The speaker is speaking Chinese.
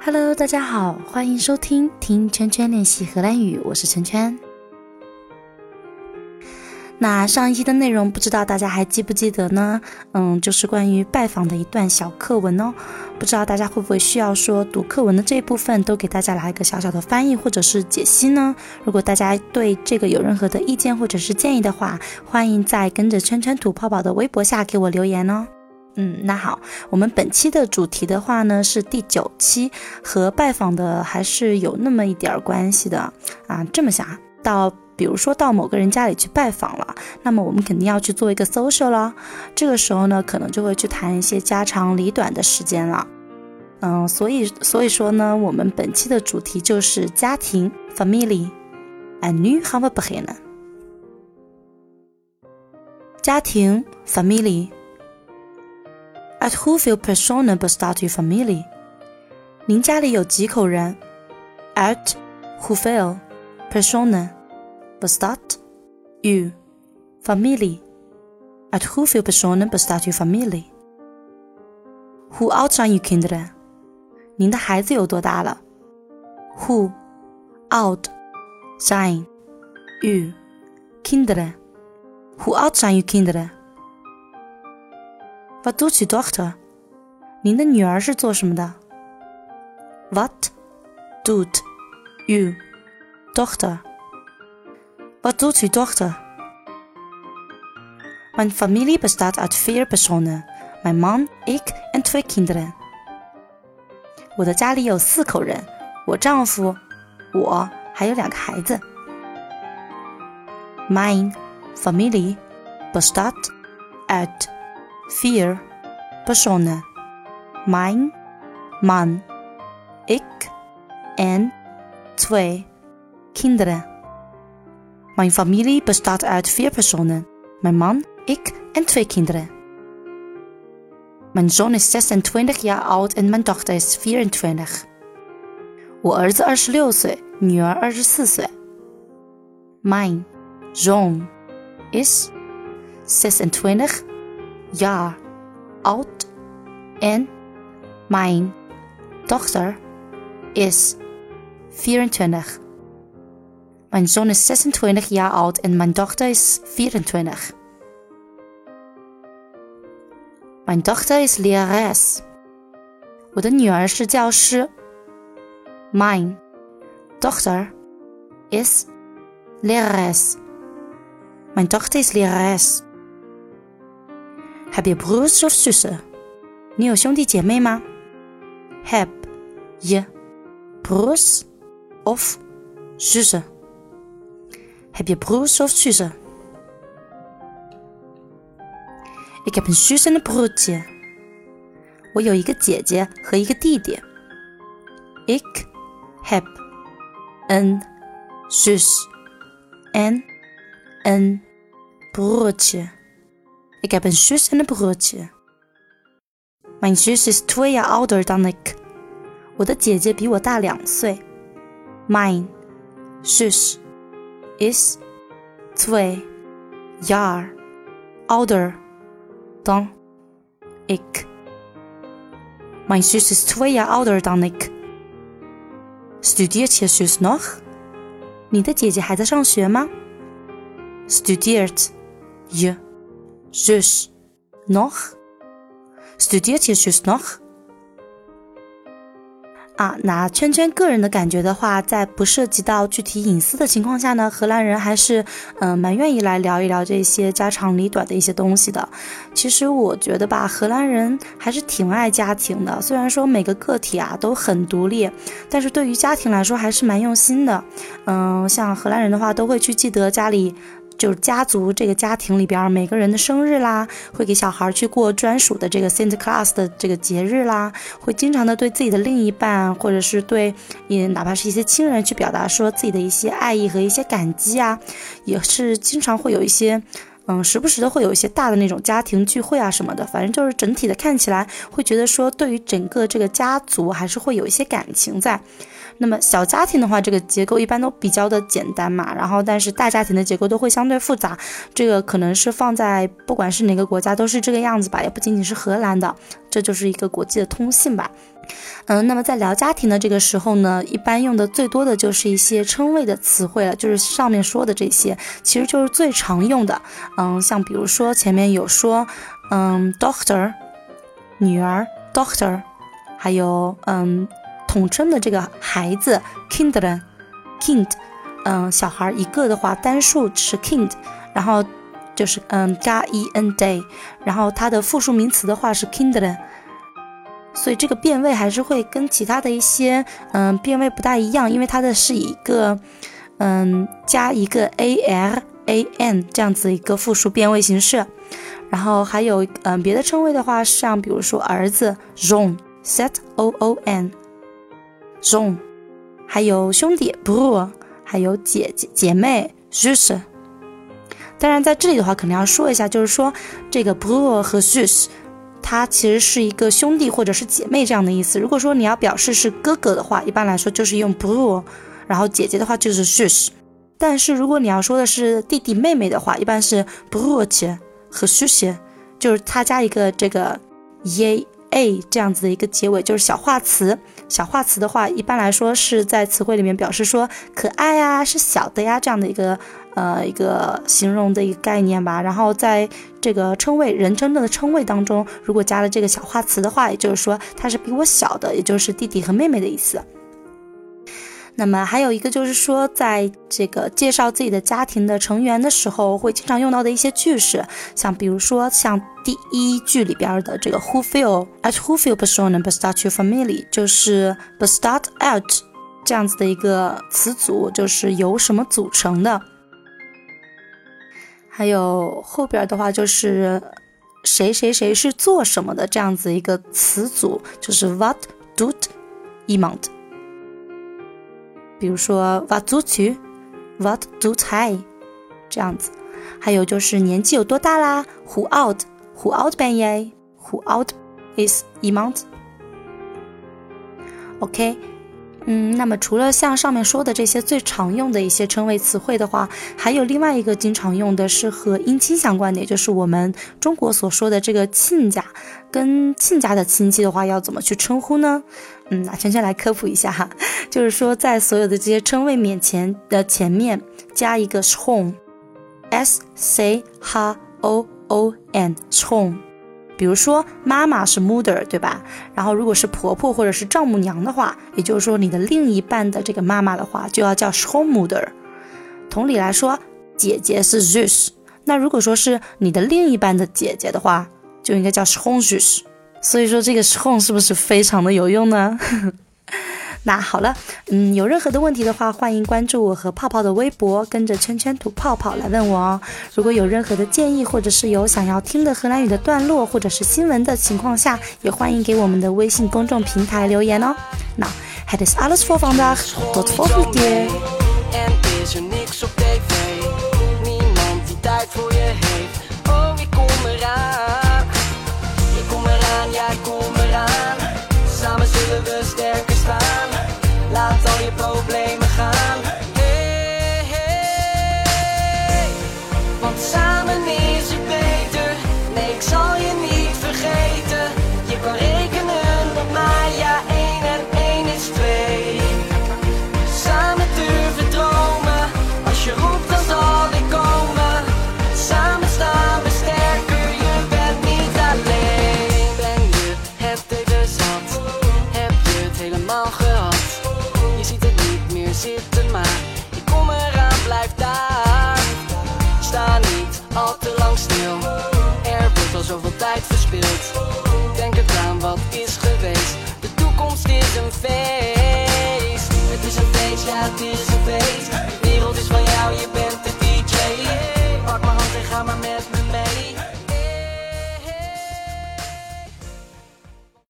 Hello，大家好，欢迎收听听圈圈练习荷兰语，我是圈圈。那上一期的内容不知道大家还记不记得呢？嗯，就是关于拜访的一段小课文哦。不知道大家会不会需要说读课文的这一部分都给大家来一个小小的翻译或者是解析呢？如果大家对这个有任何的意见或者是建议的话，欢迎在跟着圈圈吐泡泡的微博下给我留言哦。嗯，那好，我们本期的主题的话呢是第九期，和拜访的还是有那么一点关系的啊。这么想，到比如说到某个人家里去拜访了，那么我们肯定要去做一个 social 了。这个时候呢，可能就会去谈一些家长里短的时间了。嗯，所以所以说呢，我们本期的主题就是家庭 family。En nu gaan we beginnen。家庭 family。Uit hoeveel personen bestaat uw familie? 您家里有几口人？Uit hoeveel personen bestaat uw familie? Uit hoeveel personen bestaat uw familie? Hoe oud zijn uw kinderen? 您的孩子有多大了？Hoe oud zijn uw kinderen? Hoe oud zijn uw kinderen? Wat doet uw dochter？您的女儿是做什么的？Wat doet uw dochter？Wat doet uw dochter? Mijn familie bestaat uit vier personen. Mijn man, ik en twee kinderen. 我的家里有四口人，我丈夫，我还有两个孩子。Mijn familie bestaat uit vier personen. Mijn man, ik en twee kinderen. Mijn familie bestaat uit vier personen. Mijn man, ik en twee kinderen. Mijn zoon is 26 jaar oud en mijn dochter is 24. 我儿子二十六岁，女儿二十四岁。Mijn zoon is 26 jaar oud en mijn dochter is 24. Mijn zoon is 26 jaar oud en mijn dochter is 24. Mijn dochter is lerares. 我的女儿是教师。Mijn dochter is lerares. Mijn dochter is lerares. Heb je broers of zussen? 你有兄弟姐妹吗？Heb je broers of zussen? Heb je broers of zussen? Ik heb een zus en een broertje. 我有一个姐姐和一个弟弟。Ik heb een zus en een broertje. Ik heb een zus en een broertje. Mijn zus is twee jaar ouder dan ik. 我的姐姐比我大两岁。Mijn zus is twee jaar ouder dan ik. Mijn zus is twee jaar ouder dan ik. Studeert je zus nog? 你的姐姐还在上学吗？Studeert je zus nog? Studeert je zus nog? 啊，那圈圈个人的感觉的话，在不涉及到具体隐私的情况下呢，荷兰人还是嗯蛮愿意来聊一聊这些家长里短的一些东西的。其实我觉得吧，荷兰人还是挺爱家庭的。虽然说每个个体啊都很独立，但是对于家庭来说还是蛮用心的。嗯，像荷兰人的话，都会去记得家里。就是家族这个家庭里边每个人的生日啦，会给小孩去过专属的这个 Saint Class 的这个节日啦，会经常的对自己的另一半或者是对你哪怕是一些亲人去表达说自己的一些爱意和一些感激啊，也是经常会有一些，嗯，时不时的会有一些大的那种家庭聚会啊什么的，反正就是整体的看起来会觉得说对于整个这个家族还是会有一些感情在。那么小家庭的话，这个结构一般都比较的简单嘛，然后但是大家庭的结构都会相对复杂，这个可能是放在不管是哪个国家都是这个样子吧，也不仅仅是荷兰的，这就是一个国际的通信吧。嗯，那么在聊家庭的这个时候呢，一般用的最多的就是一些称谓的词汇了，就是上面说的这些，其实就是最常用的。嗯，像比如说前面有说，嗯，doctor，女儿，doctor，还有嗯，统称的这个孩子，kindred，kind，嗯，小孩一个的话，单数是 kind，然后就是嗯加 e n day，然后它的复数名词的话是 kindred。所以这个变位还是会跟其他的一些嗯变位不大一样，因为它的是一个嗯加一个 a l a n 这样子一个复数变位形式。然后还有嗯别的称谓的话，像比如说儿子 zon set o o n zon，还有兄弟 bro，还有姐姐姐妹 zus。当然在这里的话，肯定要说一下，就是说这个 bro 和 zus。它其实是一个兄弟或者是姐妹这样的意思。如果说你要表示是哥哥的话，一般来说就是用 bro，然后姐姐的话就是 sus。但是如果你要说的是弟弟妹妹的话，一般是 bro 切和 sus，就是它加一个这个 e a 这样子的一个结尾，就是小化词。小化词的话，一般来说是在词汇里面表示说可爱呀，是小的呀这样的一个。呃，一个形容的一个概念吧。然后在这个称谓人称的称谓当中，如果加了这个小化词的话，也就是说他是比我小的，也就是弟弟和妹妹的意思。那么还有一个就是说，在这个介绍自己的家庭的成员的时候，会经常用到的一些句式，像比如说像第一句里边的这个 Who feel at who feel personen bestart your family，就是 bestart out 这样子的一个词组，就是由什么组成的。还有后边的话就是谁谁谁是做什么的这样子一个词组，就是 what do iemand。比如说 what do you，what d o t I，这样子。还有就是年纪有多大啦，who old，who old ben ye，who old is iemand？OK。嗯，那么除了像上面说的这些最常用的一些称谓词汇的话，还有另外一个经常用的是和姻亲相关的，也就是我们中国所说的这个亲家，跟亲家的亲戚的话要怎么去称呼呢？嗯，那圈圈来科普一下哈，就是说在所有的这些称谓面前的前面加一个 home，s c h o o n，home。比如说妈妈是 mother，对吧？然后如果是婆婆或者是丈母娘的话，也就是说你的另一半的这个妈妈的话，就要叫 schoolmother。同理来说，姐姐是 Zeus，那如果说是你的另一半的姐姐的话，就应该叫 schoolzus。所以说这个 s h o n 是不是非常的有用呢？那好了，嗯，有任何的问题的话，欢迎关注我和泡泡的微博，跟着圈圈吐泡泡来问我哦。如果有任何的建议，或者是有想要听的荷兰语的段落或者是新闻的情况下，也欢迎给我们的微信公众平台留言哦。那，het is alles voor vandaag. Tot volgende keer. that's all you blow. Denk eraan wat is geweest. De toekomst is een feest. Het is een feest, ja, het is een feest.